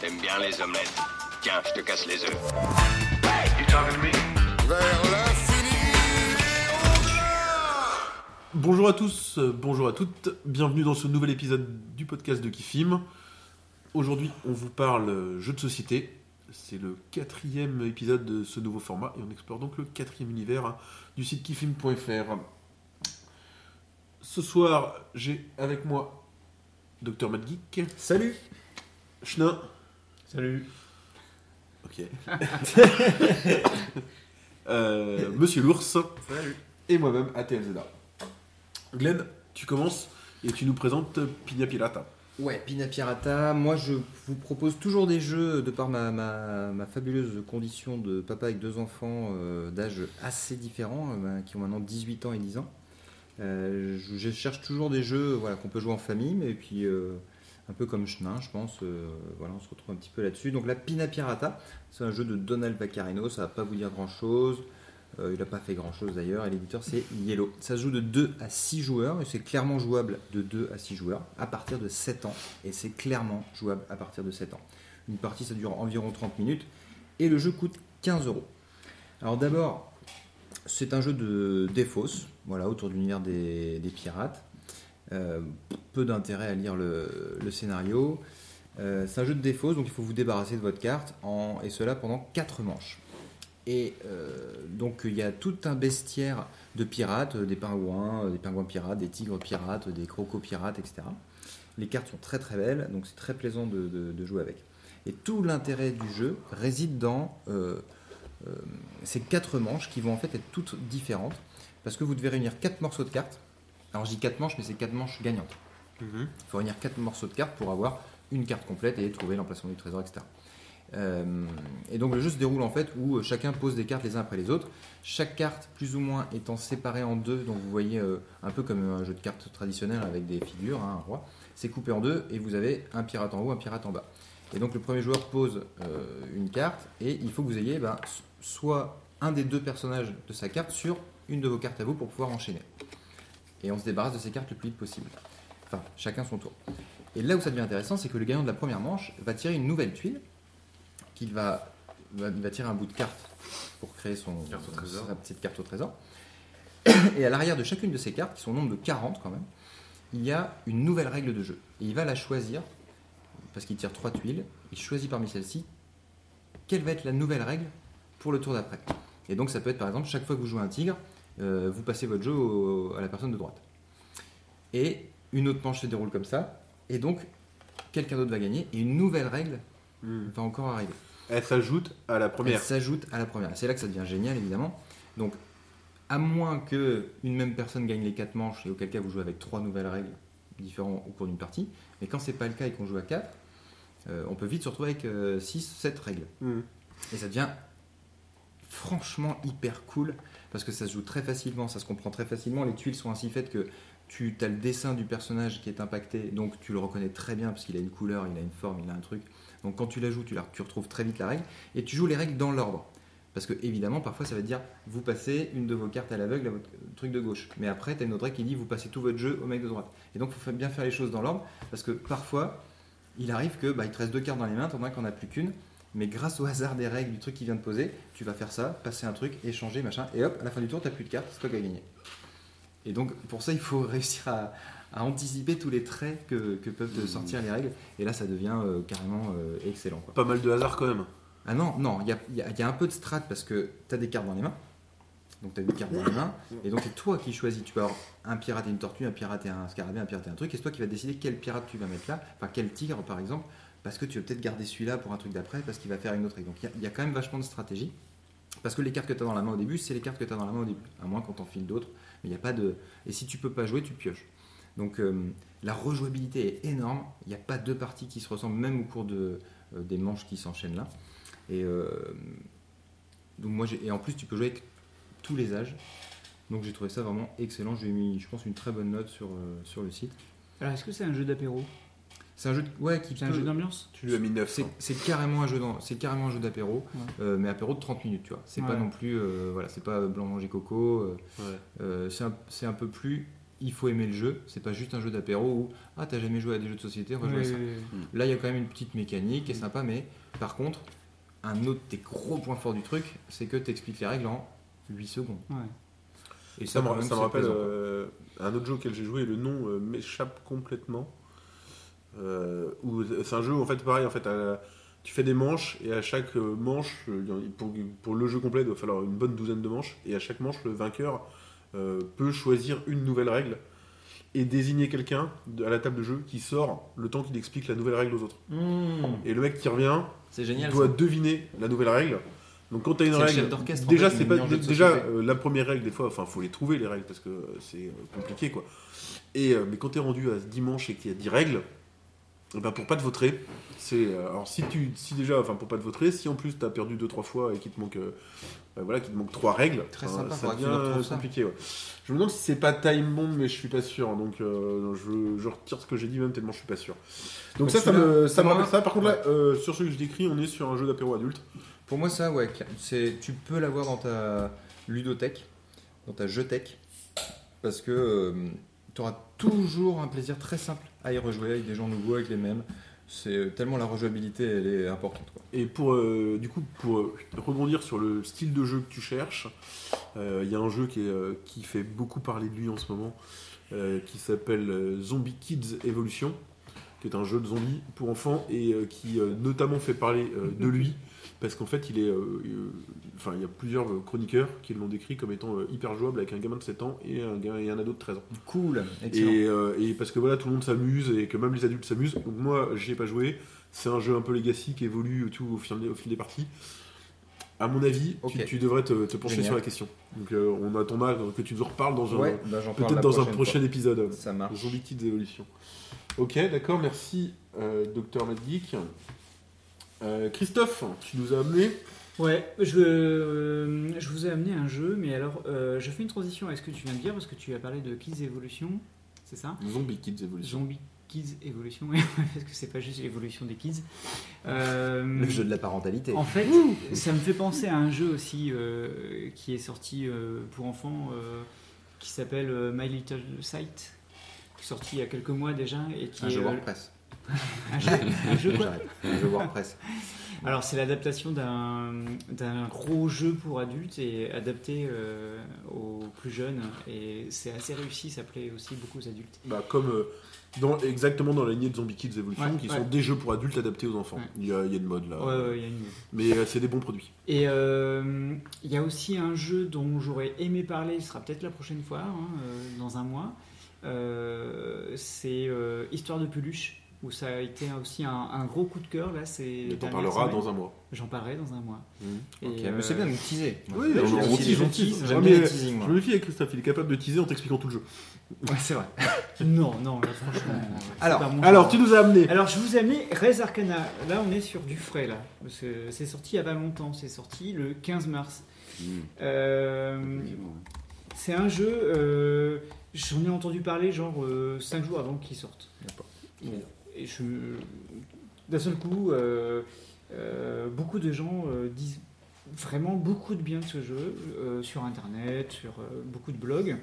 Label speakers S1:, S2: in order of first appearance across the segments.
S1: T'aimes bien les omelettes. Tiens, je te casse les œufs.
S2: Bonjour à tous, euh, bonjour à toutes, bienvenue dans ce nouvel épisode du podcast de Kifim. Aujourd'hui, on vous parle euh, jeu de société. C'est le quatrième épisode de ce nouveau format et on explore donc le quatrième univers hein, du site kifim.fr. Ce soir, j'ai avec moi Dr Madgeek,
S3: Salut
S2: Schnin,
S3: Salut
S2: ok, Euh, Monsieur l'ours
S3: Salut
S2: et moi-même ATLZA. Glenn, tu commences et tu nous présentes Pina Pirata.
S3: Ouais, Pina Pirata, moi je vous propose toujours des jeux de par ma, ma, ma fabuleuse condition de papa avec deux enfants euh, d'âge assez différents, euh, ben, qui ont maintenant 18 ans et 10 ans. Euh, je, je cherche toujours des jeux voilà, qu'on peut jouer en famille, mais puis euh, un peu comme Chenin, je pense. euh, voilà, on se retrouve un petit peu là-dessus. Donc la Pina Pirata, c'est un jeu de Donald Vaccarino, ça va pas vous dire grand-chose. Euh, il n'a pas fait grand-chose d'ailleurs, et l'éditeur c'est Yellow. Ça joue de 2 à 6 joueurs, et c'est clairement jouable de 2 à 6 joueurs à partir de 7 ans, et c'est clairement jouable à partir de 7 ans. Une partie ça dure environ 30 minutes, et le jeu coûte 15 euros. Alors d'abord, c'est un jeu de défausse, voilà, autour de l'univers des pirates. Euh, peu d'intérêt à lire le, scénario. Euh, c'est un jeu de défausse, donc il faut vous débarrasser de votre carte, et cela pendant 4 manches. Et euh, donc il y a tout un bestiaire de pirates, des pingouins, des pingouins pirates, des tigres pirates, des crocos pirates, etc. Les cartes sont très très belles, donc c'est très plaisant de, jouer avec. Et tout l'intérêt du jeu réside dans ces quatre manches qui vont en fait être toutes différentes, parce que vous devez réunir quatre morceaux de cartes. Alors je dis quatre manches, mais c'est quatre manches gagnantes. Il faut réunir quatre morceaux de cartes pour avoir une carte complète et trouver l'emplacement du trésor, etc. Euh, et donc le jeu se déroule en fait où euh, chacun pose des cartes les uns après les autres. Chaque carte plus ou moins étant séparée en deux, donc vous voyez euh, un peu comme un jeu de cartes traditionnel avec des figures, hein, un roi. C'est coupé en deux et vous avez un pirate en haut, un pirate en bas. Et donc le premier joueur pose euh, une carte et il faut que vous ayez ben, soit un des deux personnages de sa carte sur une de vos cartes à vous pour pouvoir enchaîner. Et on se débarrasse de ces cartes le plus vite possible. Enfin, chacun son tour. Et là où ça devient intéressant, c'est que le gagnant de la première manche va tirer une nouvelle tuile qu'il va, va, va tirer un bout de carte pour créer son, sa petite carte au trésor. Et à l'arrière de chacune de ces cartes, qui sont au nombre de 40 quand même, il y a une nouvelle règle de jeu. Et il va la choisir, parce qu'il tire trois tuiles, il choisit parmi celles-ci quelle va être la nouvelle règle pour le tour d'après. Et donc ça peut être par exemple, chaque fois que vous jouez un tigre, euh, vous passez votre jeu au- à la personne de droite. Et une autre manche se déroule comme ça, et donc quelqu'un d'autre va gagner, et une nouvelle règle va encore arriver.
S2: Elle s'ajoute à la première.
S3: Elle s'ajoute à la première. C'est là que ça devient génial, évidemment. Donc, à moins que une même personne gagne les quatre manches, et auquel cas vous jouez avec trois nouvelles règles différentes au cours d'une partie, mais quand c'est pas le cas et qu'on joue à quatre, euh, on peut vite se retrouver avec 6, 7 règles.
S2: Mhm.
S3: Et ça devient franchement hyper cool parce que ça se joue très facilement, ça se comprend très facilement. Les tuiles sont ainsi faites que tu as le dessin du personnage qui est impacté, donc tu le reconnais très bien parce qu'il a une couleur, il a une forme, il a un truc. Donc quand tu la joues, tu, retrouves très vite la règle et tu joues les règles dans l'ordre. Parce que évidemment, parfois ça te dire vous passez une de vos cartes à l'aveugle à votre truc de gauche. Mais après, tu as une autre règle qui dit vous passez tout votre jeu au mec de droite. Et donc il faut bien faire les choses dans l'ordre parce que parfois, il arrive que bah, il te reste deux cartes dans les mains, t'en qu'on a plus qu'une. Mais grâce au hasard des règles du truc qui vient de poser, tu vas faire ça, passer un truc, échanger, machin, et hop, à la fin du tour, t'as plus de cartes, c'est toi qui as gagné. Et donc, pour ça, il faut réussir à, à anticiper tous les traits que, que peuvent te sortir les règles. Et là, ça devient euh, carrément euh, excellent. Quoi.
S2: Pas mal de hasard quand même.
S3: Ah non, non, il y a, il y a- il y a un peu de strat parce que tu as des cartes dans les mains. Donc tu as une carte dans les mains. Et donc c'est toi qui choisis. Tu peux avoir un pirate et une tortue, un pirate et un scarabée, un pirate et un truc. Et c'est toi qui vas décider quel pirate tu vas mettre là. Enfin, quel tigre par exemple. Parce que tu veux peut-être garder celui-là pour un truc d'après parce qu'il va faire une autre. Donc il y a- quand même vachement de stratégie. Parce que les cartes que tu as dans la main au début, c'est les cartes que tu as dans la main au début. À moins qu'on t'en file d'autres. Il n'y a pas de. Et si tu peux pas jouer, tu pioches. Donc euh, la rejouabilité est énorme. Il n'y a pas deux parties qui se ressemblent, même au cours de, euh, des manches qui s'enchaînent là. Et, euh, et en plus, tu peux jouer avec tous les âges. Donc j'ai trouvé ça vraiment excellent. J'ai mis, je pense, une très bonne note sur, sur le site.
S4: Alors, est-ce que c'est un jeu d'apéro?
S3: C'est un jeu, de- ouais, qui
S4: C'est un jeu d'ambiance
S2: Tu lui as mis 9.
S3: c'est, carrément un jeu c'est carrément un jeu d'apéro,
S4: Ouais.
S3: euh, mais apéro de 30 minutes, tu vois. C'est pas non plus, euh, voilà, c'est pas blanc manger coco. euh,
S2: Ouais.
S3: euh, c'est, un, c'est un peu plus il faut aimer le jeu. C'est pas juste un jeu d'apéro où ah t'as jamais joué à des jeux de société, rejoue à ça. Là, il y a quand même une petite mécanique qui est sympa, mais par contre, un autre des gros points forts du truc, c'est que tu expliques les règles en 8 secondes.
S4: Ouais.
S3: Et
S2: Ça, me, ça me rappelle euh, un autre jeu auquel j'ai joué, le nom euh, m'échappe complètement. Euh, où c'est un jeu où en fait pareil en fait à- tu fais des manches et à chaque euh, manche euh, pour, pour le jeu complet il doit falloir une bonne douzaine de manches et à chaque manche le vainqueur euh, peut choisir une nouvelle règle et désigner quelqu'un à la table de jeu qui sort le temps qu'il explique la nouvelle règle aux autres
S3: Mmh,
S2: et le mec qui revient
S3: c'est génial.
S2: doit
S3: ça.
S2: deviner la nouvelle règle. Donc quand tu as une règle,
S3: en
S2: déjà
S3: fait,
S2: c'est pas déjà euh, la première règle des fois, enfin faut les trouver les règles parce que c'est compliqué quoi. Et euh, mais quand tu es rendu à ce dimanche et qu'il y a 10 règles, eh ben pour pas te vautrer, c'est euh, alors si tu si déjà enfin pour pas te vautrer, si en plus tu as perdu deux trois fois et qu'il te manque euh, euh, voilà, qu'il te manque trois règles,
S3: Très
S2: enfin,
S3: sympa,
S2: ça devient compliqué ouais. Je me demande si c'est pas Time Bomb mais je suis pas sûr donc euh, je, je retire ce que j'ai dit même tellement je suis pas sûr. Donc
S3: Donc
S2: ça ça me ça me rappelle ça par contre là euh, sur ce que je décris, on est sur un jeu d'apéro adulte.
S3: Pour moi, ça, ouais, c'est, tu peux l'avoir dans ta ludothèque, dans ta jeuthèque, parce que tu auras toujours un plaisir très simple à y rejouer avec des gens nouveaux, avec les mêmes. C'est tellement la rejouabilité, elle est importante.
S2: Et pour euh, du coup pour euh, rebondir sur le style de jeu que tu cherches, euh, il y a un jeu qui, euh, fait beaucoup parler de lui en ce moment, euh, qui s'appelle euh, Zombie Kids Evolution, qui est un jeu de zombies pour enfants et euh, qui euh, notamment fait parler euh, de lui parce qu'en fait il est, enfin il y a plusieurs chroniqueurs qui l'ont décrit comme étant hyper jouable avec un gamin de 7 ans et un, gars- et un ado de 13 ans.
S3: Cool, excellent.
S2: Et, et parce que voilà, tout le monde s'amuse et que même les adultes s'amusent. Donc moi, j'y ai pas joué. C'est un jeu un peu legacy qui évolue tout au fil, au fil des parties. À mon avis, tu- devrais te, te pencher
S3: Génial.
S2: sur la question. Donc euh, on attendra que tu nous en reparles dans un,
S3: ouais, bah,
S2: peut-être dans un prochain épisode.
S3: Ça marche.
S2: Zombie Kids Evolution. Ok, d'accord, merci, euh, Docteur Madgeek. Euh, Christophe, tu nous as amené.
S4: Ouais, je, euh, je vous ai amené un jeu, mais alors euh, je fais une transition avec ce que tu viens de dire parce que tu as parlé de Kids Evolution, c'est ça?
S2: Zombie Kids Evolution.
S4: Zombie Kids Evolution, oui, parce que c'est pas juste l'évolution des kids. Euh,
S3: Le jeu de la parentalité.
S4: En fait, ça me fait penser à un jeu aussi euh, qui est sorti euh, pour enfants euh, qui s'appelle euh, My Little Sight, sorti il y a quelques mois déjà et qui
S3: un
S4: est
S3: jeu WordPress.
S4: un jeu, un jeu quoi.
S3: Un jeu WordPress.
S4: Alors c'est l'adaptation d'un d'un gros jeu pour adultes et adapté euh, aux plus jeunes et c'est assez réussi, ça plaît aussi beaucoup aux adultes.
S2: Bah, comme euh, dans, exactement dans la lignée de Zombie Kids Evolution,
S4: Ouais,
S2: qui
S4: ouais.
S2: sont des jeux pour adultes adaptés aux enfants.
S4: Ouais.
S2: Il, y a, il y a une mode là.
S4: Ouais, ouais, il y a une-
S2: Mais euh, c'est des bons produits.
S4: Et euh, il y a aussi un jeu dont j'aurais aimé parler, ce sera peut-être la prochaine fois, hein, dans un mois. Euh, c'est euh, Histoire de peluche, où ça a été aussi un, un gros coup de cœur. Là, c'est
S2: Et t'en parleras dans un mois.
S4: J'en parlerai dans un mois. Et,
S3: Ok,
S4: euh,
S3: mais c'est bien de nous teaser.
S2: Oui,
S3: J'aime
S2: on- on tease, on tease.
S3: J'aime
S2: Ouais,
S3: bien les teasing,
S2: Je me méfie avec Christophe, il est capable de teaser en t'expliquant tout le jeu.
S3: Ouais, c'est vrai.
S4: Non, non, là, franchement.
S3: Alors,
S4: pas mon
S2: Alors, tu nous as amené.
S4: Alors, je vous ai amené Res Arcana. Là, on est sur du frais, là. C'est sorti il y a pas longtemps. C'est sorti le 15 mars. Euh, c'est un jeu, euh, j'en ai entendu parler genre 5 jours avant qu'il sorte. Et je, d'un seul coup, euh, euh, beaucoup de gens euh, disent vraiment beaucoup de bien de ce jeu euh, sur internet, sur euh, beaucoup de blogs.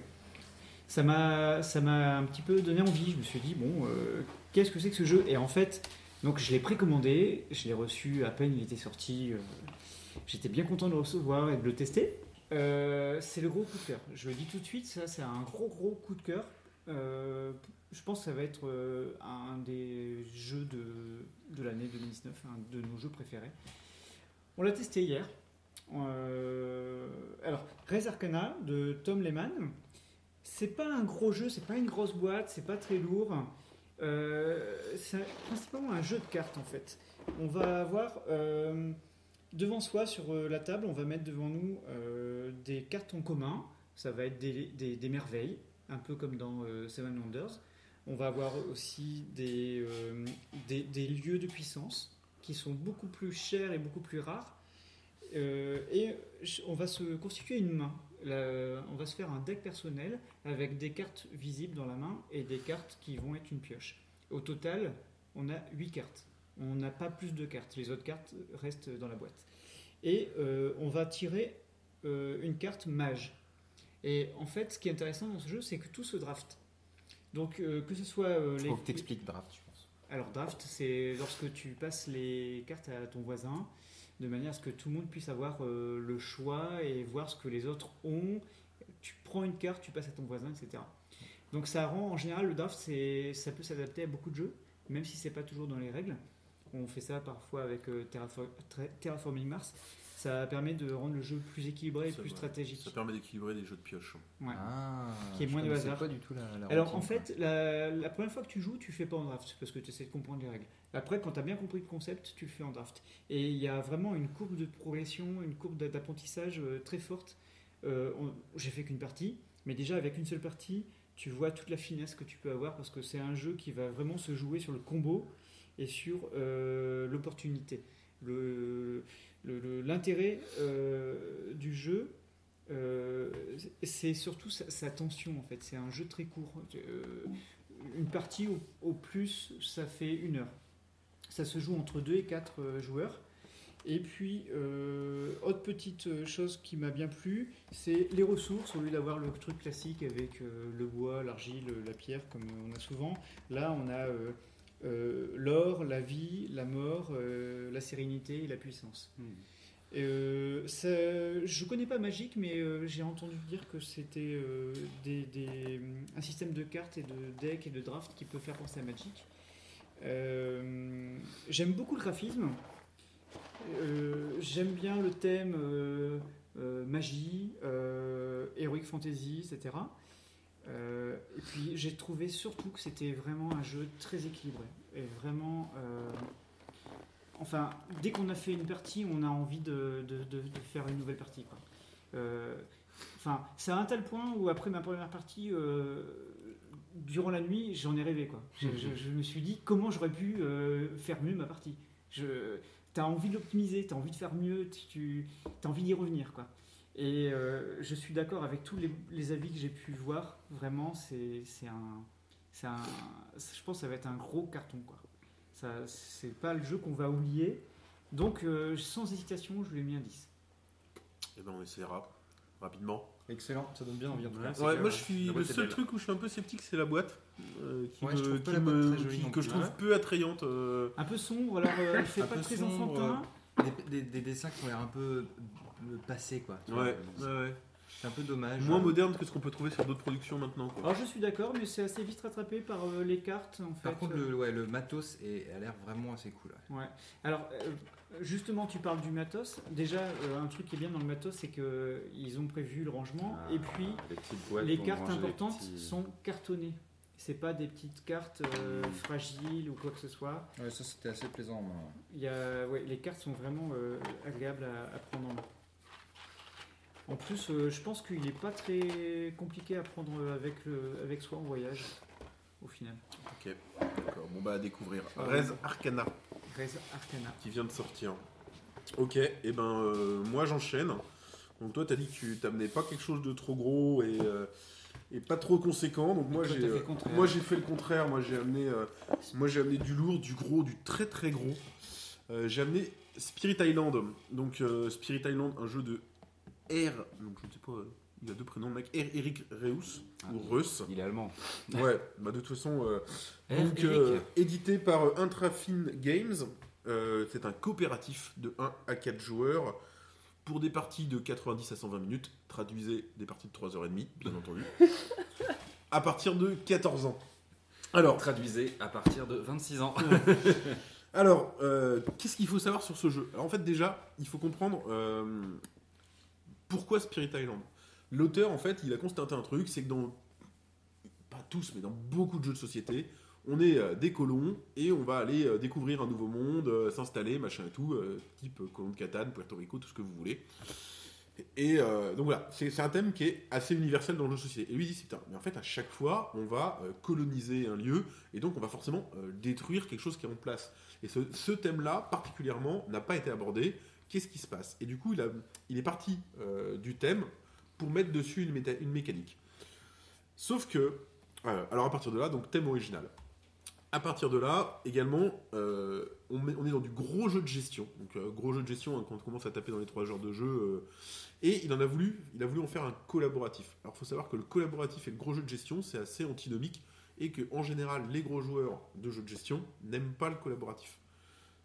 S4: Ça m'a, ça m'a un petit peu donné envie. Je me suis dit bon, euh, qu'est-ce que c'est que ce jeu? Et en fait, donc je l'ai précommandé, je l'ai reçu à peine il était sorti. euh, J'étais bien content de le recevoir et de le tester. Euh, c'est le gros coup de cœur. Je le dis tout de suite, ça c'est un gros gros coup de cœur. Euh, je pense que ça va être euh, un des jeux de, de l'année 2019, un de nos jeux préférés. On l'a testé hier. Alors, Res Arcana de Tom Lehman. C'est pas un gros jeu, c'est pas une grosse boîte, c'est pas très lourd. C'est principalement un jeu de cartes en fait. On va avoir devant soi sur euh, la table, on va mettre devant nous euh, des cartes en commun. Ça va être des, merveilles, un peu comme dans euh, Seven Wonders. On va avoir aussi des, lieux de puissance qui sont beaucoup plus chers et beaucoup plus rares. Et on va se constituer une main. On va se faire un deck personnel avec des cartes visibles dans la main et des cartes qui vont être une pioche. Au total, on a 8 cartes. On n'a pas plus de cartes. Les autres cartes restent dans la boîte. Et euh, on va tirer euh, une carte mage. Et en fait, ce qui est intéressant dans ce jeu, c'est que tout se draft. Donc, euh, que ce soit les.
S3: faut que t'expliques draft, je pense.
S4: Alors, draft, c'est lorsque tu passes les cartes à ton voisin, de manière à ce que tout le monde puisse avoir le choix et voir ce que les autres ont. Tu prends une carte, tu passes à ton voisin, etc. Donc, ça rend, en général, le draft, c'est- ça peut s'adapter à beaucoup de jeux, même si c'est pas toujours dans les règles. On fait ça parfois avec euh, Terraforming Mars. Ça permet de rendre le jeu plus équilibré et plus stratégique.
S2: Ça permet d'équilibrer les jeux de pioche.
S4: Ouais.
S3: Ah,
S4: Qui est moins de hasard.
S3: pas du tout la, la
S4: Alors en fait, la, la première fois que tu joues, tu fais pas en draft parce que tu essaies de comprendre les règles. Après, quand tu as bien compris le concept, tu le fais en draft. Et il y a vraiment une courbe de progression, une courbe d'a- d'apprentissage euh, très forte. Euh, J'ai fait qu'une partie, mais déjà avec une seule partie, tu vois toute la finesse que tu peux avoir parce que c'est un jeu qui va vraiment se jouer sur le combo et sur euh, l'opportunité. L'intérêt euh, du jeu, euh, c'est surtout sa, tension en fait. C'est un jeu très court. Une partie au, plus, ça fait une heure. Ça se joue entre 2 et 4 joueurs. Et puis, autre petite chose qui m'a bien plu, c'est les ressources. Au lieu d'avoir le truc classique avec le bois, l'argile, la pierre, comme on a souvent, là on a euh, l'or, la vie, la mort, euh, la sérénité et la puissance. Euh, ça- je connais pas Magic, mais euh, j'ai entendu dire que c'était euh, des, des- un système de cartes et de deck et de draft qui peut faire penser à Magic. Euh, J'aime beaucoup le graphisme. Euh, J'aime bien le thème euh, euh, magie, euh, heroic fantasy, etc. Euh, et puis j'ai trouvé surtout que c'était vraiment un jeu très équilibré et vraiment. euh, Enfin, dès qu'on a fait une partie, on a envie de, faire une nouvelle partie. Euh, enfin, c'est à un tel point où après ma première partie, durant la nuit, j'en ai rêvé. Je, me suis dit comment j'aurais pu faire mieux ma partie? T'as envie de l'optimiser, t'as envie de faire mieux, tu as envie d'y revenir. Et euh, je suis d'accord avec tous les, les avis que j'ai pu voir. Vraiment, c'est un, je pense que ça va être un gros carton. Quoi. Ça, c'est pas le jeu qu'on va oublier. Donc, euh, sans hésitation, je lui ai mis un 10.
S2: Et ben on essaiera rapidement.
S3: Excellent, ça donne bien envie en tout
S5: Ouais,
S3: cas.
S5: c'est
S2: Ouais,
S5: clair,
S2: moi je suis le seul truc où je suis un peu sceptique, c'est la boîte euh, qui
S3: Ouais,
S2: me-
S3: je trouve pas
S2: qui
S3: la boîte
S2: me-
S3: très jolie
S2: qui-
S3: non
S2: que je trouve
S3: Ouais.
S2: peu attrayante. euh,
S4: Un peu sombre, alors euh, elle fait
S3: Un
S4: pas très
S3: sombre,
S4: enfantin.
S3: Des, des- des dessins qui ont l'air un peu euh, passés quoi. tu vois.
S2: Ouais, ouais, ouais.
S3: C'est un peu dommage.
S2: Moins moderne que ce qu'on peut trouver sur d'autres productions maintenant. Quoi.
S4: Alors je suis d'accord, mais c'est assez vite rattrapé par euh, les cartes en fait.
S3: Par contre, le, ouais, le matos est, a l'air vraiment assez cool. ouais.
S4: Ouais. Alors, euh, justement, tu parles du matos. Déjà, euh, un truc qui est bien dans le matos, c'est que ils ont prévu le rangement.
S5: Ah,
S4: et puis,
S5: les
S4: cartes
S5: ranger les
S4: importantes
S5: petits-
S4: sont cartonnées. C'est pas des petites cartes euh, fragiles ou quoi que ce soit.
S3: Ouais, ça c'était assez plaisant. moi.
S4: Il y a, ouais, les cartes sont vraiment euh, agréables à, à prendre en main. En plus, euh, je pense qu'il n'est pas très compliqué à prendre avec, le, avec soi en voyage, au final.
S2: Ok, d'accord. Bon bah à découvrir.
S4: Ah, oui.
S2: Arcana
S4: Res Arcana.
S2: qui vient de sortir. Ok, et ben euh, moi j'enchaîne. Donc toi t'as dit que tu t'amenais pas quelque chose de trop gros et, euh, et pas trop conséquent. Donc moi j'ai
S4: fait
S2: euh,
S4: le contraire.
S2: moi j'ai fait le contraire. Moi j'ai amené euh, moi j'ai amené du lourd, du gros, du très très gros. Euh, j'ai amené Spirit Island. Donc euh, Spirit Island, un jeu de R. Donc je ne sais pas. il a deux prénoms, mec. R. Eric Reus ou Reus.
S5: Il est allemand.
S2: Ouais, bah de toute façon, euh, donc, euh, édité par euh, Intrafin Games. Euh, c'est un coopératif de 1 à 4 joueurs pour des parties de 90 à 120 minutes. Traduisez des parties de 3h30, bien entendu. à partir de 14 ans. Alors,
S5: Traduisez à partir de 26 ans.
S2: alors euh, qu'est-ce qu'il faut savoir sur ce jeu? Alors, En fait, déjà, il faut comprendre euh, pourquoi Spirit Island? L'auteur, en fait, il a constaté un truc, c'est que dans pas tous, mais dans beaucoup de jeux de société, on est euh, des colons et on va aller euh, découvrir un nouveau monde, euh, s'installer, machin et tout, type colon de Catane, Puerto Rico, tout ce que vous voulez. Et donc voilà, c'est un thème qui est assez universel dans le jeu de société. Et lui dit, putain, mais en fait à chaque fois, on va coloniser un lieu et donc on va forcément détruire quelque chose qui est en place. Et ce thème-là, particulièrement, n'a pas été abordé. Qu'est-ce qui se passe Et du coup, il, a, il est parti euh, du thème pour mettre dessus une, mécanique. Sauf que, euh, alors à partir de là, donc thème original. À partir de là, également, euh, on, est dans du gros jeu de gestion. Donc gros jeu de gestion, hein, quand on commence à taper dans les trois genres de jeu. et il en a voulu, il a voulu en faire un collaboratif. Alors il faut savoir que le collaboratif et le gros jeu de gestion, c'est assez antinomique. et que en général les gros joueurs de jeux de gestion n'aiment pas le collaboratif.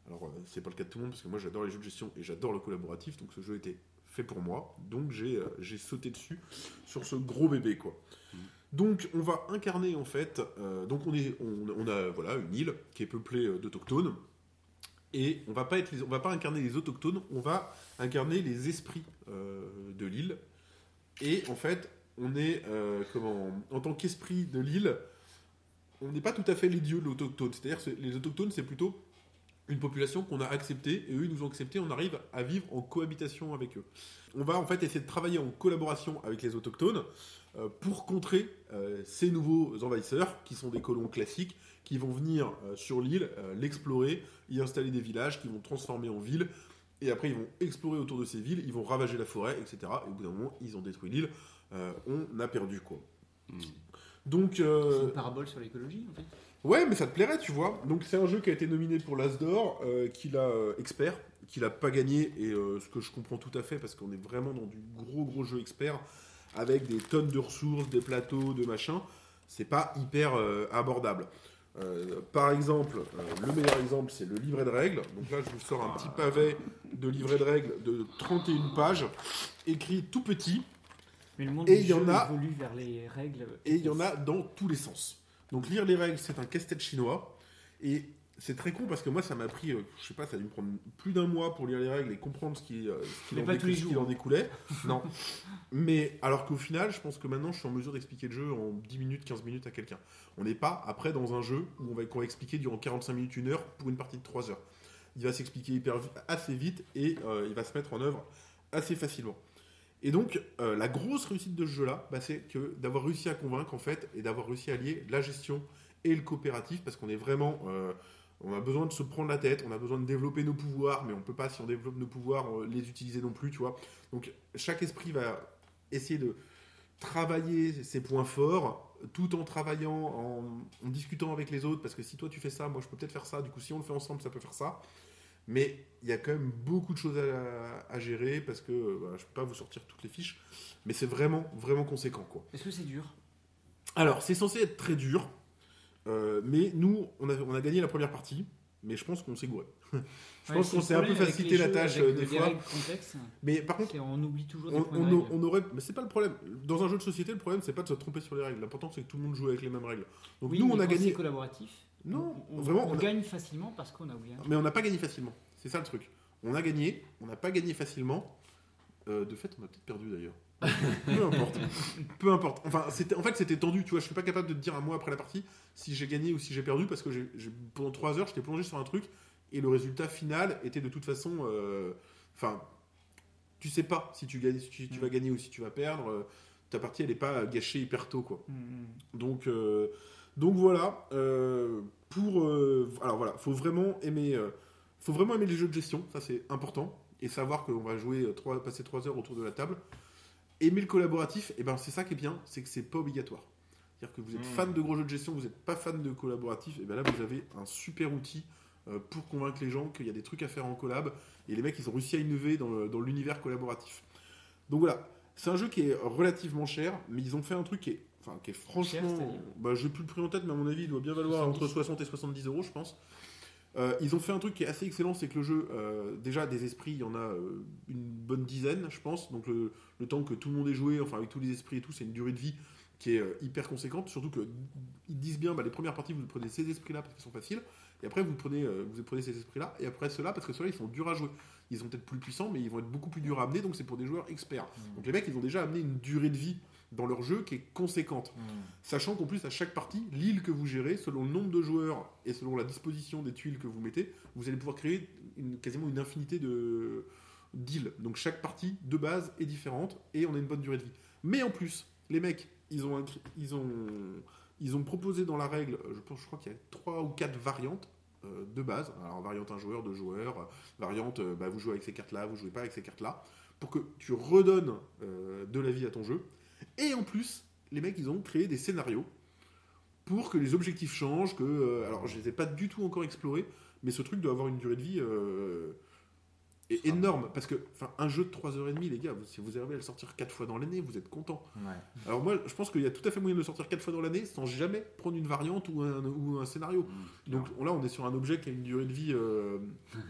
S2: Alors euh, c'est pas le cas de tout le monde parce que moi j'adore les jeux de gestion et j'adore le collaboratif, donc ce jeu était fait pour moi, donc j'ai euh, sauté dessus sur ce gros bébé quoi. Donc on va incarner en fait, euh, donc on, est, on, a voilà une île qui est peuplée d'autochtones. Et on va pas être les- on va pas incarner les autochtones, on va incarner les esprits de l'île. Et en fait on est comment en tant qu'esprit de l'île, on n'est pas tout à fait les dieux de l'autochtone, c'est-à-dire les autochtones c'est plutôt une population qu'on a acceptée et eux ils nous ont accepté, on arrive à vivre en cohabitation avec eux. On va en fait essayer de travailler en collaboration avec les autochtones euh, pour contrer euh, ces nouveaux envahisseurs qui sont des colons classiques qui vont venir euh, sur l'île, euh, l'explorer, y installer des villages qui vont transformer en villes et après ils vont explorer autour de ces villes, ils vont ravager la forêt, etc. Et au bout d'un moment ils ont détruit l'île, Euh, on a perdu quoi. Donc
S4: C'est
S2: euh,
S4: une parabole sur l'écologie, en fait.
S2: Ouais, mais ça te plairait, tu vois. Donc c'est un jeu qui a été nominé pour l'As d'or, euh, qu'il a euh, expert, qu'il a pas gagné, et euh, ce que je comprends tout à fait parce qu'on est vraiment dans du gros gros jeu expert avec des tonnes de ressources, des plateaux, de machin. C'est pas hyper euh, abordable. Euh, par exemple, euh, le meilleur exemple, c'est le livret de règles. Donc là, je vous sors un petit pavé de livret de règles de 31 pages, écrit tout petit,
S4: Mais le monde
S2: Et il y en
S4: jeu
S2: a-
S4: évolue vers les règles.
S2: et il y en a dans tous les sens. Donc lire les règles, c'est un casse-tête chinois. Et c'est très con parce que moi, ça m'a pris, euh, je sais pas, ça a dû me prendre plus d'un mois pour lire les règles et comprendre ce qui, euh, ce qui en, ce qui découlait. non. Mais alors qu'au final, je pense que maintenant, je suis en mesure d'expliquer le jeu en 10 minutes, 15 minutes à quelqu'un. On n'est pas après dans un jeu où on va, qu'on va expliquer durant 45 minutes, une heure pour une partie de 3 heures. Il va s'expliquer hyper assez vite et euh, il va se mettre en œuvre assez facilement. Et donc, euh, la grosse réussite de ce jeu-là, bah, c'est que d'avoir réussi à convaincre, en fait, et d'avoir réussi à lier la gestion et le coopératif, parce qu'on est vraiment... euh, on a besoin de se prendre la tête, on a besoin de développer nos pouvoirs, mais on peut pas, si on développe nos pouvoirs, les utiliser non plus, tu vois. Donc, chaque esprit va essayer de travailler ses points forts, tout en travaillant, en discutant avec les autres, parce que si toi tu fais ça, moi je peux peut-être faire ça, du coup si on le fait ensemble, ça peut faire ça. Mais il y a quand même beaucoup de choses à, à gérer, parce que euh, bah, je peux pas vous sortir toutes les fiches, mais c'est vraiment, vraiment conséquent, quoi.
S4: Est-ce que c'est dur?
S2: Alors, c'est censé être très dur, euh, mais nous, on a, on a gagné la première partie, mais je pense qu'on s'est gouré. je
S4: Ouais,
S2: pense qu'on s'est un peu facilité la tâche
S4: avec
S2: euh, des fois. Mais par contre,
S4: on oublie toujours des
S2: on, on
S4: de
S2: on aurait. Mais c'est pas le problème. Dans un jeu de société, le problème, c'est pas de se tromper sur les règles. L'important, c'est que tout le monde joue avec les mêmes règles. Donc
S4: Oui,
S2: nous, on a gagné.
S4: collaboratif.
S2: Non,
S4: on,
S2: vraiment,
S4: on
S2: a-
S4: gagne facilement parce qu'on a oublié. un.
S2: Mais on n'a pas gagné facilement. C'est ça le truc. On a gagné, on n'a pas gagné facilement. Euh, de fait, on a peut-être perdu d'ailleurs. Peu importe. Peu importe. Enfin, c'était, en fait, c'était tendu. Tu vois, je suis pas capable de te dire un mois après la partie si j'ai gagné ou si j'ai perdu parce que j'ai, pendant trois heures, j'étais plongé sur un truc et le résultat final était de toute façon. euh, Enfin, tu sais pas si tu gagnes, si tu, tu vas gagner ou si tu vas perdre. Euh, Ta partie, elle est pas gâchée hyper tôt, quoi.
S4: Mm, mm.
S2: Donc, euh, donc voilà. pour alors voilà, faut vraiment aimer, faut vraiment aimer les jeux de gestion. Ça c'est important et savoir qu'on va jouer trois, passer trois heures autour de la table. Aimer le collaboratif, et ben c'est ça qui est bien, c'est que c'est pas obligatoire. C'est-à-dire que vous êtes
S5: Mm.
S2: fan de gros jeux de gestion, vous n'êtes pas fan de collaboratif, et ben là vous avez un super outil pour convaincre les gens qu'il y a des trucs à faire en collab. Et les mecs ils ont réussi à innover dans l'univers collaboratif. Donc voilà, c'est un jeu qui est relativement cher, mais ils ont fait un truc qui est, enfin, qui est franchement. bah, j'ai plus le prix en tête, mais à mon avis, il doit bien valoir
S4: 70.
S2: entre 60 et 70 euros, je pense. Euh, ils ont fait un truc qui est assez excellent, c'est que le jeu, euh, déjà des esprits, il y en a euh, une bonne dizaine, je pense. Donc le, le temps que tout le monde ait joué, enfin avec tous les esprits et tout, c'est une durée de vie qui est euh, hyper conséquente. Surtout que ils disent bien, bah, les premières parties, vous prenez ces esprits-là parce qu'ils sont faciles, et après vous prenez, euh, vous prenez ces esprits-là, et après ceux-là parce que ceux-là ils sont durs à jouer. Ils sont peut-être plus puissants, mais ils vont être beaucoup plus durs à amener, donc c'est pour des joueurs experts. Donc les mecs, ils ont déjà amené une durée de vie dans leur jeu qui est conséquente. Sachant qu'en plus, à chaque partie, l'île que vous gérez, selon le nombre de joueurs et selon la disposition des tuiles que vous mettez, vous allez pouvoir créer une- quasiment une infinité de d'îles. Donc chaque partie de base est différente et on a une bonne durée de vie. Mais en plus, les mecs, ils ont, incri- ils ont, ils ont proposé dans la règle, je, pense, je crois qu'il y a trois ou quatre variantes euh, de base. Alors variante un joueur, deux joueurs, euh, variante euh, bah, vous jouez avec ces cartes-là, vous jouez pas avec ces cartes-là, pour que tu redonnes euh, de la vie à ton jeu. Et en plus, les mecs, ils ont créé des scénarios pour que les objectifs changent, que... euh, alors, je les ai pas du tout encore explorés, mais ce truc doit avoir une durée de vie... est énorme. Parce que, enfin, un jeu de 3h30, les gars, vous- si vous arrivez à le sortir 4 fois dans l'année, vous êtes content.
S3: Ouais.
S2: Alors moi, je pense qu'il y a tout à fait moyen de le sortir 4 fois dans l'année sans jamais prendre une variante ou un, ou un scénario. Donc là, on est sur un objet qui a une durée de vie. euh,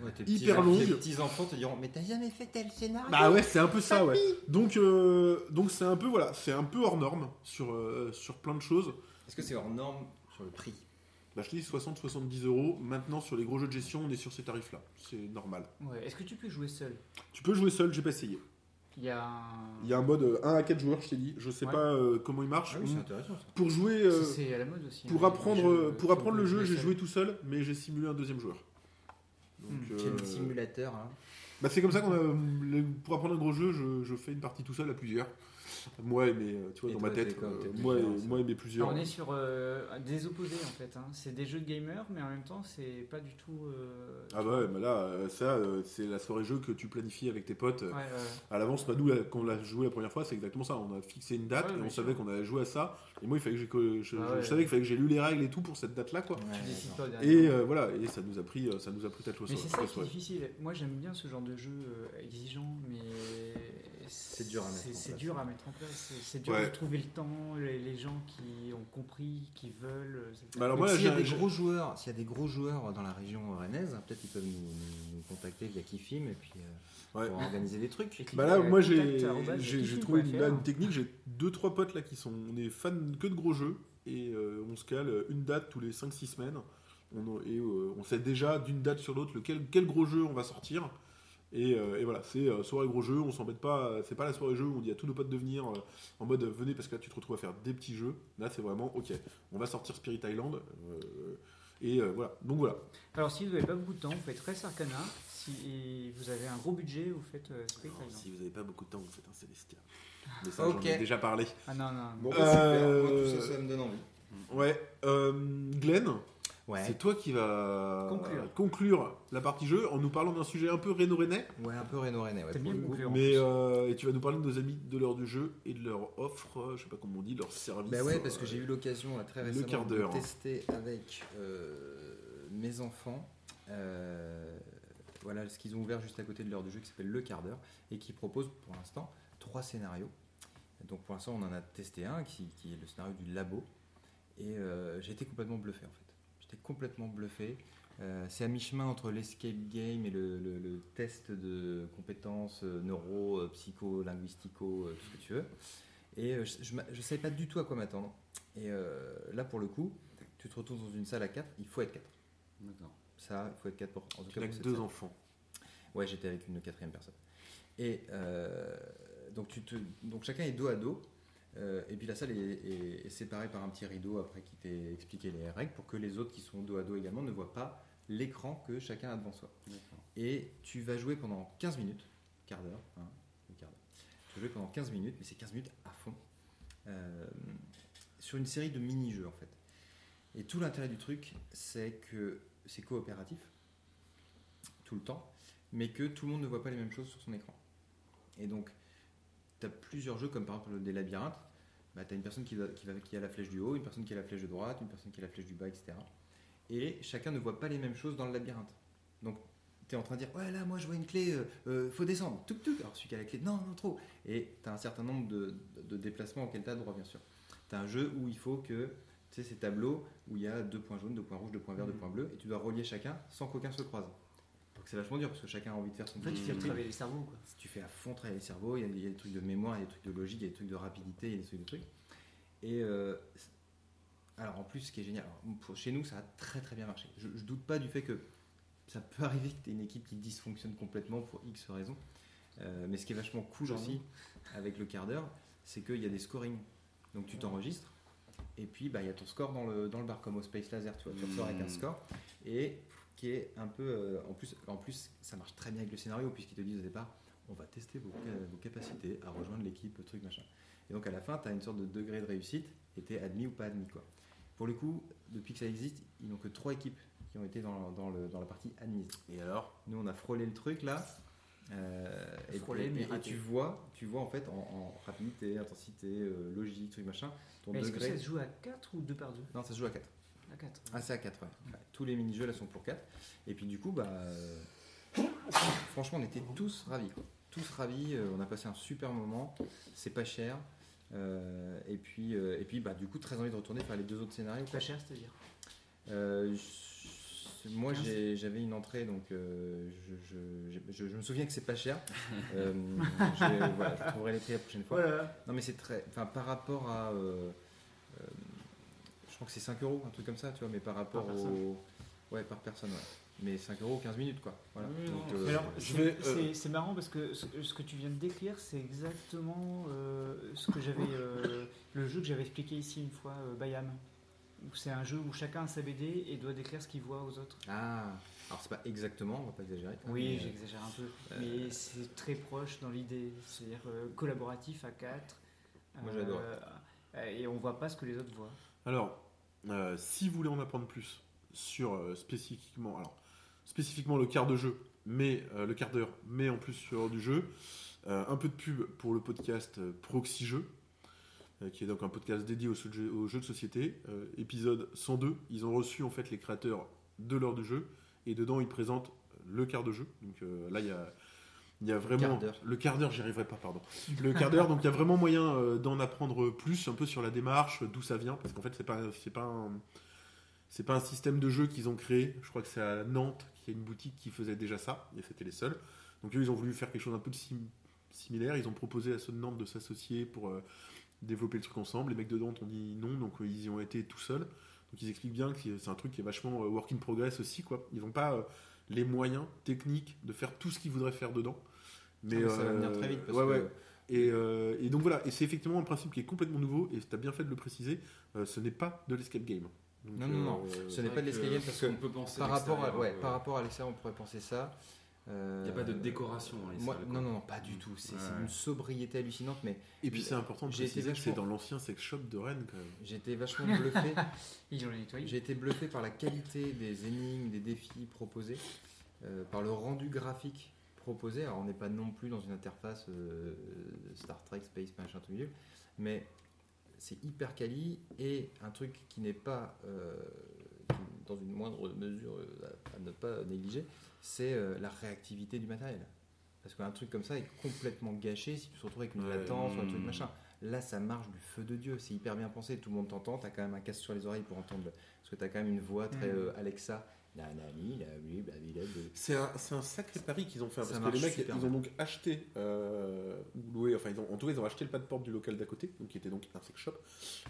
S3: Ouais,
S2: Hyper
S3: petits,
S2: longue.
S3: Tes petits enfants te diront Mais t'as jamais fait tel scénario?
S2: Bah ouais, c'est un peu ça, ouais. Donc, euh, donc c'est un peu voilà, c'est un peu hors norme sur euh, sur plein de choses.
S3: Est-ce que c'est hors norme sur le prix?
S2: Bah, je te dis 60-70 euros. Maintenant, sur les gros jeux de gestion, on est sur ces tarifs-là. C'est normal.
S4: Ouais. Est-ce que tu peux jouer seul?
S2: Tu peux jouer seul, j'ai pas essayé.
S4: Il y a un.
S2: Il y a un mode euh, 1 à 4 joueurs, je t'ai dit. Je sais
S4: Ouais.
S2: pas euh, comment il marche.
S3: Ah oui, c'est intéressant ça.
S2: pour jouer, euh,
S4: Ça, C'est à la mode aussi.
S2: pour apprendre,
S4: jeux,
S2: euh, pour
S4: euh,
S2: apprendre le jeu, j'ai joué tout seul, mais j'ai simulé un deuxième joueur. Donc,
S4: Hmm,
S2: euh,
S3: Quel simulateur hein.
S2: bah, c'est comme ça qu'on a. le- Pour apprendre un gros jeu, je, je fais une partie tout seul à plusieurs. Moi et mes, euh, tu vois,
S3: Et
S2: dans
S3: toi,
S2: ma tête,
S3: quoi,
S2: euh, moi, et, moi et mes plusieurs.
S4: Alors, on est sur euh, des opposés en fait. hein. C'est des jeux de gamers, mais en même temps, c'est pas du tout. euh,
S2: Ah bah ouais, mais là, ça, c'est la soirée jeu que tu planifies avec tes potes.
S4: Ouais, ouais.
S2: À l'avance, bah, nous, quand on l'a joué la première fois, c'est exactement ça. On a fixé une date
S4: Ouais,
S2: et on savait qu'on allait jouer à ça. Et moi, il fallait que j'ai, que je,
S4: Ah
S2: je
S4: ouais.
S2: savais qu'il fallait que j'ai lu les règles et tout pour cette date-là, quoi. Et euh, voilà, et ça nous a pris, ça nous a pris tête
S4: Mais c'est ça qui est difficile. Moi, j'aime bien ce genre de jeu exigeant, mais
S3: C'est dur à mettre
S4: c'est-
S3: en
S4: C'est
S3: place.
S4: dur à mettre en place. C'est- dur
S2: Ouais.
S4: de trouver le temps, les, les gens qui ont compris, qui veulent. euh,
S2: Bah alors
S3: Donc,
S2: moi,
S3: s'il y a des gros joueurs, s'il y a des gros joueurs dans la région rennaise, hein, peut-être ils peuvent nous, nous- nous contacter via Kifim et puis euh,
S2: Ouais.
S3: pour organiser des trucs.
S2: Bah là, moi j'ai trouvé une, là, une technique. J'ai deux trois potes là qui sont on est fans que de gros jeux et euh, on se cale une date tous les 5-6 semaines. On, et euh, on sait déjà d'une date sur l'autre lequel quel gros jeu on va sortir. Et, euh, et voilà, c'est euh, soirée gros jeu. On s'embête pas. C'est pas la soirée jeu où on dit à tous nos potes de venir euh, en mode venez parce que là tu te retrouves à faire des petits jeux. Là c'est vraiment ok. On va sortir Spirit Island. euh, et euh, voilà. Donc voilà.
S4: Alors, si vous n'avez pas beaucoup de temps, vous faites Res Arcana. Si vous avez un gros budget, vous faites euh, Spirit Island.
S2: Si vous avez pas beaucoup de temps, vous faites un Célestia. Mais ça,
S3: Ok.
S2: j'en ai déjà parlé.
S4: Ah non, non.
S3: Bon,
S2: bah,
S3: super. Moi, tout ça, ça me donne envie.
S2: Ouais. Euh, Glenn.
S3: Ouais.
S2: C'est toi qui vas
S4: Conclure.
S2: conclure la partie jeu en nous parlant d'un sujet un peu réno rennais
S3: Ouais, un peu René. Ouais, pour le coup.
S2: mais euh, et tu vas nous parler de nos amis de l'heure du jeu et de leur offre, euh, je sais pas comment on dit, leur service.
S3: Bah ouais, parce que
S2: euh,
S3: j'ai eu l'occasion là, très récemment de tester avec euh, mes enfants. euh, voilà ce qu'ils ont ouvert juste à côté de l'heure du jeu qui s'appelle Le Quart d'heure et qui propose pour l'instant trois scénarios. Donc pour l'instant on en a testé un qui, qui est le scénario du labo et euh, j'ai été complètement bluffé en fait. J'étais complètement bluffé. Euh, c'est à mi-chemin entre l'escape game et le, le- le test de compétences euh, neuro, euh, psycho, linguistico, tout ce que tu veux. Et je ne savais pas du tout à quoi m'attendre. Et euh, là, pour le coup, tu te retrouves dans une salle à 4, il faut être 4.
S5: D'accord.
S3: Ça, il faut être 4 pour. En tout
S2: Tu
S3: cas, cette
S2: deux
S3: salle.
S2: enfants.
S3: Ouais, j'étais avec une quatrième personne. Et euh, donc, tu te, donc chacun est dos à dos. Euh, et puis la salle est, est- est séparée par un petit rideau après qui t'ait expliqué les règles pour que les autres qui sont dos à dos également ne voient pas l'écran que chacun a devant soi. Et tu vas jouer pendant 15 minutes, quart d'heure, hein, quart d'heure. Tu vas jouer pendant 15 minutes, mais c'est 15 minutes à fond, euh, sur une série de mini-jeux en fait. Et tout l'intérêt du truc, c'est que c'est coopératif, tout le temps, mais que tout le monde ne voit pas les mêmes choses sur son écran. Et donc, tu as plusieurs jeux, comme par exemple des labyrinthes. Bah, tu as une personne qui, va- qui, va- qui a la flèche du haut, une personne qui a la flèche de droite, une personne qui a la flèche du bas, etc. Et chacun ne voit pas les mêmes choses dans le labyrinthe. Donc, tu es en train de dire Ouais, là, moi, je vois une clé, euh, euh, faut descendre. Tuk tuk. Alors, celui qui a la clé, non, non, trop. Et tu as un certain nombre de, de déplacements auxquels tu as droit, bien sûr. Tu as un jeu où il faut que, tu sais, ces tableaux où il y a deux points jaunes, deux points rouges, deux points verts, deux points bleus, et tu dois relier chacun sans qu'aucun se croise. C'est vachement dur parce que chacun a envie de faire son
S4: En fait, tu fais travailler les cerveaux. Quoi.
S3: Si tu fais à fond travailler le cerveau, il y, a, il y a des trucs de mémoire, il y a des trucs de logique, il y a des trucs de rapidité, il y a des trucs de trucs. Et euh, alors en plus, ce qui est génial, alors, pour- chez nous, ça a très très bien marché. Je, je doute pas du fait que ça peut arriver que tu aies une équipe qui dysfonctionne complètement pour X raisons. Euh, mais ce qui est vachement cool aussi avec le quart d'heure, c'est qu'il y a des scorings. Donc tu t'enregistres et puis bah, il y a ton score dans le, dans le bar comme au Space Laser, tu vois, tu ressors avec un score et qui est un peu euh, en plus en plus ça marche très bien avec le scénario puisqu'ils te disent au départ on va tester vos, ca- vos capacités à rejoindre l'équipe truc machin. Et donc à la fin tu as une sorte de degré de réussite et tu es admis ou pas admis quoi. Pour le coup, depuis que ça existe, ils n'ont que trois équipes qui ont été dans, dans, le, dans la partie admise.
S2: Et alors?
S3: Nous, on a frôlé le truc là. euh, et,
S4: Frôlé,
S3: et-
S4: mais
S3: et tu vois, tu vois en fait en, en rapidité, intensité, euh, logique, truc machin, ton
S4: Mais Est-ce que ça se joue à 4 ou 2 par 2
S3: Non, ça se joue à 4.
S4: À 4.
S3: Ah, c'est à 4, ouais. Tous les mini-jeux là sont pour 4. Et puis du coup, bah, euh, franchement, on était tous ravis. Quoi. Tous ravis. euh, on a passé un super moment. C'est pas cher. Euh, et puis, euh, et puis bah, du coup, très envie de retourner faire les deux autres scénarios. quoi.
S4: Pas cher, c'est-à-dire
S3: Euh, moi, j'ai- j'avais une entrée, donc euh, je, je- je- je me souviens que c'est pas cher. Euh, je, voilà, je trouverai les prix la prochaine fois.
S4: Voilà.
S3: Non, mais c'est très. Enfin, par rapport à. euh, crois que c'est 5 euros, un truc comme ça, tu vois, mais par rapport
S4: Par personne.
S3: au. Ouais, par personne, ouais. Mais 5 euros, 15 minutes, quoi. Voilà.
S4: Oui,
S3: euh,
S2: je
S4: c'est
S2: euh,
S4: marrant parce que ce, ce que tu viens de décrire, c'est exactement euh, ce que j'avais, euh, le jeu que j'avais expliqué ici une fois, euh, Bayam. Où C'est un jeu où chacun a sa BD et doit décrire ce qu'il voit aux autres.
S3: Ah, alors c'est pas exactement, on va pas exagérer. quand
S4: Oui,
S3: mais,
S4: j'exagère un peu, mais c'est très proche dans l'idée, c'est-à-dire euh, collaboratif à quatre.
S3: Moi, j'adore.
S4: Et on voit pas ce que les autres voient.
S2: Alors, euh, si vous voulez en apprendre plus sur euh, spécifiquement, le quart de jeu, mais euh, le quart d'heure, mais en plus sur du jeu, un peu de pub pour le podcast Proxy Jeux, euh, qui est donc un podcast dédié aux jeux, de société. Épisode 102, ils ont reçu en fait les créateurs de l'heure du jeu, et dedans ils présentent le quart de jeu. Donc là, il y a il y a vraiment
S3: Quart
S2: le quart d'heure, j'y arriverai pas, pardon. Le quart d'heure, donc il y a vraiment moyen euh, d'en apprendre plus, un peu sur la démarche, d'où ça vient, parce qu'en fait c'est pas c'est pas un c'est pas un système de jeu qu'ils ont créé. Je crois que c'est à Nantes qu'il y a une boutique qui faisait déjà ça, et c'était les seuls. Donc eux, ils ont voulu faire quelque chose un peu de sim- similaire. Ils ont proposé à ceux de Nantes de s'associer pour euh, développer le truc ensemble. Les mecs de Nantes ont dit non, donc euh, ils y ont été tout seuls. Donc ils expliquent bien que c'est un truc qui est vachement euh, work in progress aussi, quoi. Ils n'ont pas les moyens techniques de faire tout ce qu'ils voudraient faire dedans.
S3: Mais, Ah, ça va venir
S2: euh,
S3: très vite parce
S2: ouais,
S3: que
S2: ouais. Et, euh, et donc voilà, et c'est effectivement un principe qui est complètement nouveau, et tu as bien fait de le préciser, euh, ce n'est pas de l'escape game. Donc,
S3: Non, non, non,
S2: euh,
S3: ce n'est pas de l'escape game parce que
S5: on peut penser
S3: par rapport, à, ouais,
S5: euh,
S3: par rapport à l'extérieur, on pourrait penser ça. Euh,
S5: Il n'y a pas de décoration dans les
S3: moi, non, non, non, pas du tout. C'est
S5: Ouais.
S3: une sobriété hallucinante, mais
S2: Et puis c'est important de
S3: J'ai été
S2: préciser que c'est dans l'ancien sex shop de Rennes quand même.
S3: j'ai été vachement bluffé.
S4: Ils ont les nettoyé.
S3: J'ai été bluffé par la qualité des énigmes, des défis proposés, euh, par le rendu graphique proposé. Alors, on n'est pas non plus dans une interface euh, Star Trek, Space, machin, tout milieu, mais c'est hyper quali et un truc qui n'est pas, euh, qui, dans une moindre mesure euh, à, à ne pas négliger, c'est euh, la réactivité du matériel. Parce qu'un truc comme ça est complètement gâché si tu te retrouves avec une latence ou un truc
S5: Mm.
S3: machin. Là, ça marche du feu de Dieu. C'est hyper bien pensé. Tout le monde t'entend. T'as quand même un casque sur les oreilles pour entendre. Parce que t'as quand même une voix très
S4: Mm.
S3: euh, Alexa.
S2: C'est un, c'est un sacré pari qu'ils ont fait.
S3: Ça
S2: Parce que les mecs, ils ont donc acheté, euh, ou loué, enfin, ils ont, en tout cas, ils ont acheté le pas de porte du local d'à côté, donc, qui était donc un sex shop.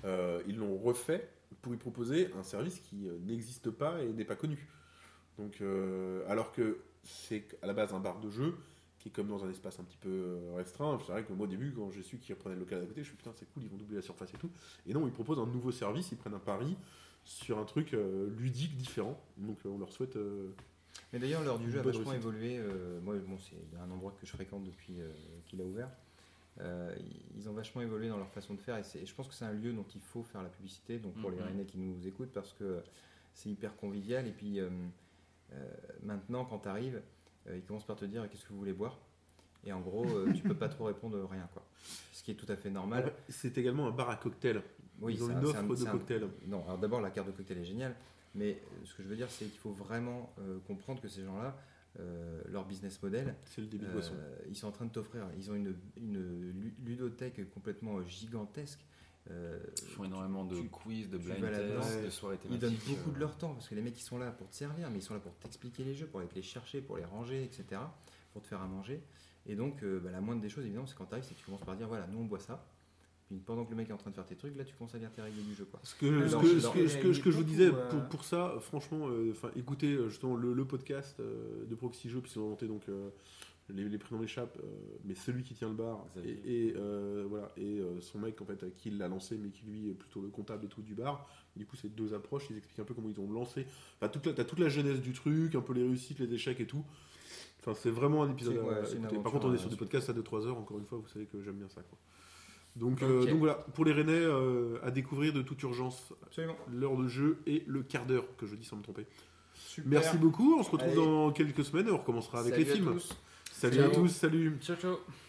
S2: Euh, ils l'ont refait pour y proposer un service qui euh, n'existe pas et n'est pas connu. Donc, euh, alors que c'est à la base un bar de jeu qui est comme dans un espace un petit peu restreint. C'est vrai que moi, au début, quand j'ai su qu'ils reprenaient le local d'à côté, je me suis dit, putain, c'est cool, ils vont doubler la surface et tout. Et non, ils proposent un nouveau service, ils prennent un pari sur un truc euh, ludique différent. Donc, euh, on leur souhaite. euh,
S3: Mais d'ailleurs, l'heure du jeu a vachement
S2: réussite.
S3: évolué. euh, moi, bon, c'est un endroit que je fréquente depuis euh, qu'il a ouvert. Euh, ils ont vachement évolué dans leur façon de faire et, c'est- et je pense que c'est un lieu dont il faut faire la publicité donc pour les
S5: Mhm.
S3: Rennais qui nous écoutent parce que c'est hyper convivial et puis euh, euh, maintenant quand tu arrives ils commencent par te dire qu'est-ce que vous voulez boire? Et en gros euh, tu peux pas trop répondre rien quoi ce qui est tout à fait normal
S2: C'est également un bar à cocktail.
S3: Oui,
S2: Ils ont
S3: c'est
S2: une
S3: un-
S2: offre
S3: un-
S2: de
S3: un-
S2: cocktail.
S3: Non, alors d'abord, la carte de cocktail est géniale, mais ce que je veux dire, c'est qu'il faut vraiment euh, comprendre que ces gens-là, euh, leur business model,
S2: C'est le débit de
S3: euh,
S2: boisson.
S3: ils sont en train de t'offrir, ils ont une, une lu- ludothèque complètement gigantesque. euh,
S5: Ils font énormément de
S3: tu-
S5: quiz, de blind tests, de soirées
S3: ils
S5: thématiques.
S3: donnent beaucoup de leur temps parce que les mecs ils sont là pour te servir, mais ils sont là pour t'expliquer les jeux, pour aller te les chercher, pour les ranger, etc. Pour te faire à manger. Et donc, euh, bah, la moindre des choses, évidemment, c'est quand tu arrives, c'est que tu commences par dire voilà, nous on boit ça. Puis pendant que le mec est en train de faire tes trucs, là tu commences à lire tes règles du jeu. Quoi.
S2: Ce que,
S4: Alors,
S2: ce que, ce que, ce que- ce que je vous disais pour,
S4: euh,
S2: pour ça, franchement, euh, enfin, écoutez euh, justement le, le podcast euh, de Proxy Jeux, puisqu'ils ont inventé donc euh, les, les prénoms m'échappent, euh, mais celui qui tient le bar
S5: Xavier.
S2: et, et, euh, voilà et euh, son mec en fait à qui il l'a lancé, mais qui lui est plutôt le comptable et tout du bar. Du coup, c'est deux approches. Ils expliquent un peu comment ils ont lancé. Enfin, toute la, t'as toute la jeunesse du truc, un peu les réussites, les échecs et tout. Enfin, c'est vraiment un épisode.
S3: Ouais,
S2: à écouter. Par contre, on est
S3: euh,
S2: sur des
S3: super.
S2: podcasts à 2-3 heures. Encore une fois, vous savez que j'aime bien ça. Quoi. Donc, euh, donc voilà, pour les Rennais, euh, à découvrir de toute urgence
S3: Absolument.
S2: l'heure de jeu et le quart d'heure que je dis sans me tromper.
S3: Super.
S2: Merci beaucoup, on se retrouve
S3: Allez.
S2: dans quelques semaines et on recommencera avec
S3: Salut
S2: les
S3: à
S2: films.
S3: tous.
S2: Salut
S3: Ciao.
S2: à tous, salut
S5: Ciao, ciao